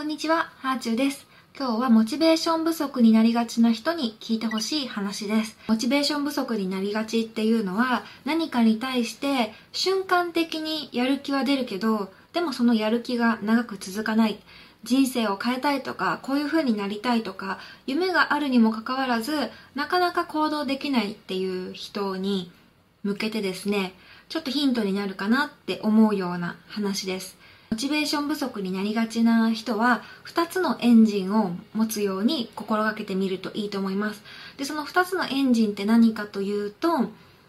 こんにちは、ハーチューです。今日はモチベーション不足になりがちな人に聞いてほしい話です。モチベーション不足になりがちっていうのは何かに対して瞬間的にやる気は出るけど、でもそのやる気が長く続かない。人生を変えたいとか、こういう風になりたいとか、夢があるにもかかわらず、なかなか行動できないっていう人に向けてですね、ちょっとヒントになるかなって思うような話です。モチベーション不足になりがちな人は2つのエンジンを持つように心がけてみるといいと思います。で、その2つのエンジンって何かというと、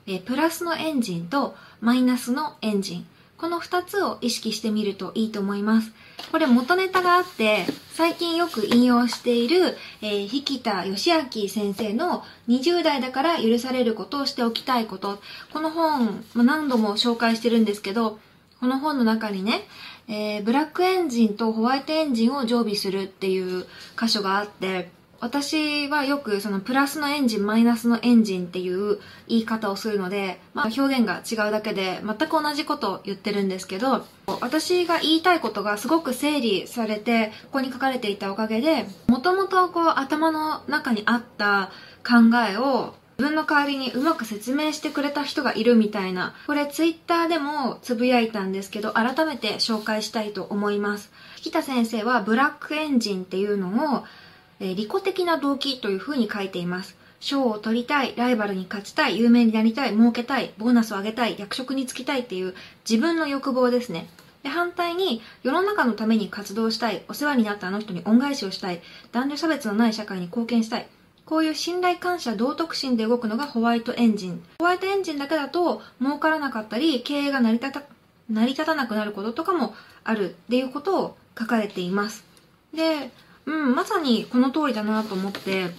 えプラスのエンジンとマイナスのエンジン。この2つを意識してみるといいと思います。これ元ネタがあって、最近よく引用している、えー、引田義明先生の20代だから許されることをしておきたいこと。この本、何度も紹介してるんですけど、この本の中にね、えー、ブラックエンジンとホワイトエンジンを常備するっていう箇所があって、私はよくそのプラスのエンジン、マイナスのエンジンっていう言い方をするので、まあ表現が違うだけで全く同じことを言ってるんですけど、私が言いたいことがすごく整理されて、ここに書かれていたおかげで、もともとこう頭の中にあった考えを自分の代わりにうまく説明してくれた人がいるみたいな、これツイッターでもつぶやいたんですけど、改めて紹介したいと思います。引田先生はブラックエンジンっていうのを、えー、利己的な動機というふうに書いています。賞を取りたい、ライバルに勝ちたい、有名になりたい、儲けたい、ボーナスを上げたい、役職に就きたいっていう自分の欲望ですね。で反対に世の中のために活動したい、お世話になったあの人に恩返しをしたい、男女差別のない社会に貢献したい、こういう信頼感謝道徳心で動くのがホワイトエンジン。ホワイトエンジンだけだと儲からなかったり、経営が成り立た、成り立たなくなることとかもあるっていうことを書かれています。で、うん、まさにこの通りだなと思って、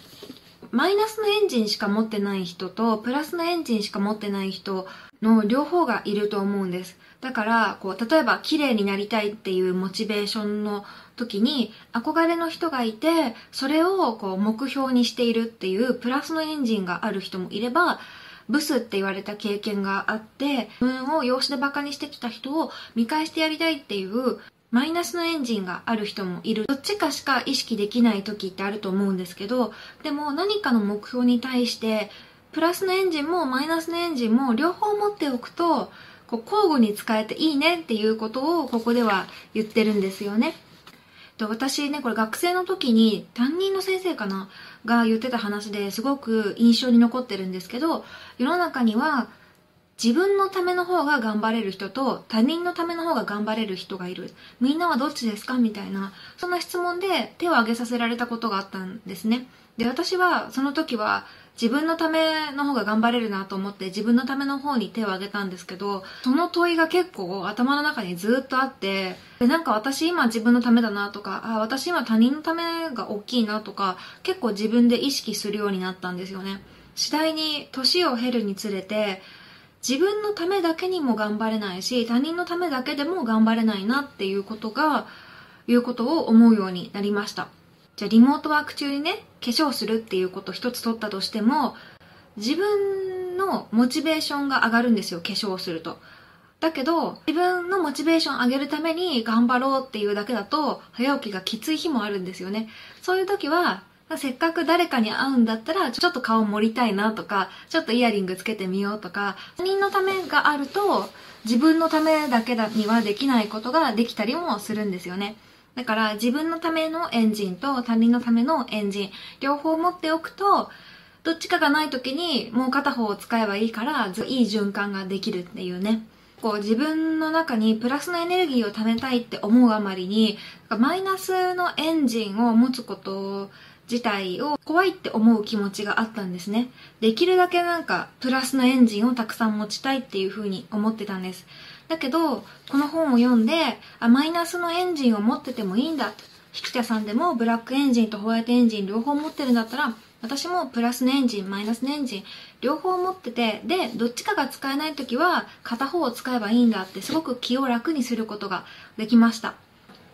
マイナスのエンジンしか持ってない人と、プラスのエンジンしか持ってない人の両方がいると思うんです。だから、こう、例えば綺麗になりたいっていうモチベーションの時に憧れの人がいて、それをこう目標にしているっていうプラスのエンジンがある人もいれば、ブスって言われた経験があって、自分を養子でバカにしてきた人を見返してやりたいっていうマイナスのエンジンがある人もいる。どっちかしか意識できない時ってあると思うんですけど、でも何かの目標に対して、プラスのエンジンもマイナスのエンジンも両方持っておくと、こう交互に使えていいねっていうことをここでは言ってるんですよね。で私ね、これ学生の時に担任の先生かな？が言ってた話ですごく印象に残ってるんですけど、世の中には自分のための方が頑張れる人と他人のための方が頑張れる人がいる。みんなはどっちですか？みたいな、そんな質問で手を挙げさせられたことがあったんですね。で、私はその時は自分のための方が頑張れるなと思って自分のための方に手を挙げたんですけど、その問いが結構頭の中にずっとあって、で、なんか私今自分のためだなとか、あ、私今他人のためが大きいなとか、結構自分で意識するようになったんですよね。次第に年を経るにつれて、自分のためだけにも頑張れないし、他人のためだけでも頑張れないなっていうことが、いうことを思うようになりました。じゃあリモートワーク中にね、化粧するっていうこと一つ取ったとしても、自分のモチベーションが上がるんですよ、化粧をすると。だけど、自分のモチベーション上げるために頑張ろうっていうだけだと、早起きがきつい日もあるんですよね。そういう時は、せっかく誰かに会うんだったら、ちょっと顔盛りたいなとか、ちょっとイヤリングつけてみようとか、他人のためがあると、自分のためだけにはできないことができたりもするんですよね。だから自分のためのエンジンと他人のためのエンジン、両方持っておくと、どっちかがない時にもう片方を使えばいいから、いい循環ができるっていうね。こう自分の中にプラスのエネルギーを貯めたいって思うあまりに、マイナスのエンジンを持つこと自体を怖いって思う気持ちがあったんですね。できるだけなんかプラスのエンジンをたくさん持ちたいっていう風に思ってたんです。だけど、この本を読んで、あ、マイナスのエンジンを持っててもいいんだ。引田さんでもブラックエンジンとホワイトエンジン両方持ってるんだったら、私もプラスのエンジン、マイナスのエンジン、両方持ってて、で、どっちかが使えないときは、片方を使えばいいんだって、すごく気を楽にすることができました。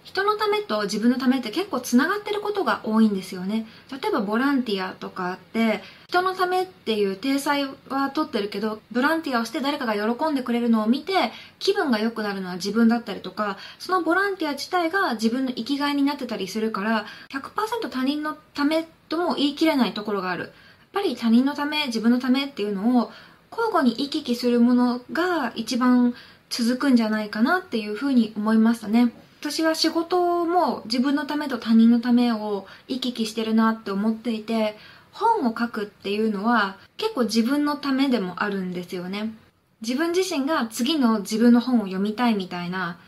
人のためと自分のためって結構つながってることが多いんですよね。例えばボランティアとかって人のためっていう体裁は取ってるけど、ボランティアをして誰かが喜んでくれるのを見て気分が良くなるのは自分だったりとか、そのボランティア自体が自分の生きがいになってたりするから、100%他人のためとも言い切れないところがある。やっぱり他人のため、自分のためっていうのを交互に行き来するものが一番続くんじゃないかなっていうふうに思いましたね。私は仕事も自分のためと他人のためを行き来してるなって思っていて、本を書くっていうのは結構自分のためでもあるんですよね。自分自身が次の自分の本を読みたいみたいな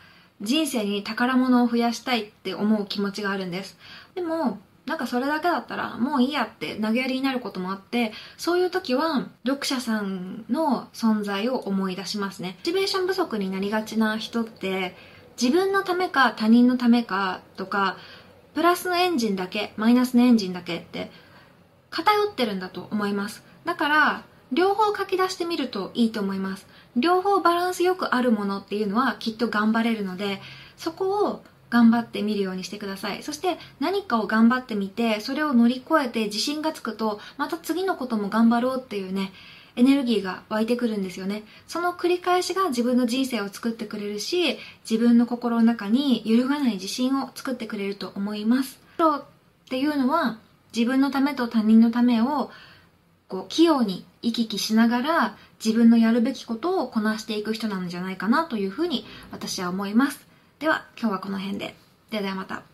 人生に宝物を増やしたいって思う気持ちがあるんです。でも、なんかそれだけだったらもういいやって投げやりになることもあって、そういう時は読者さんの存在を思い出しますね。モチベーション不足になりがちな人って自分のためか他人のためかとか、プラスのエンジンだけ、マイナスのエンジンだけって偏ってるんだと思います。だから、両方書き出してみるといいと思います。両方バランスよくあるものっていうのはきっと頑張れるので、そこを頑張ってみるようにしてください。そして何かを頑張ってみて、それを乗り越えて自信がつくと、また次のことも頑張ろうっていうね、エネルギーが湧いてくるんですよね。その繰り返しが自分の人生を作ってくれるし、自分の心の中に揺るがない自信を作ってくれると思います。っていうのは自分のためと他人のためをこう器用に行き来しながら自分のやるべきことをこなしていく人なんじゃないかなというふうに私は思います。では今日はこの辺で。ではではまた。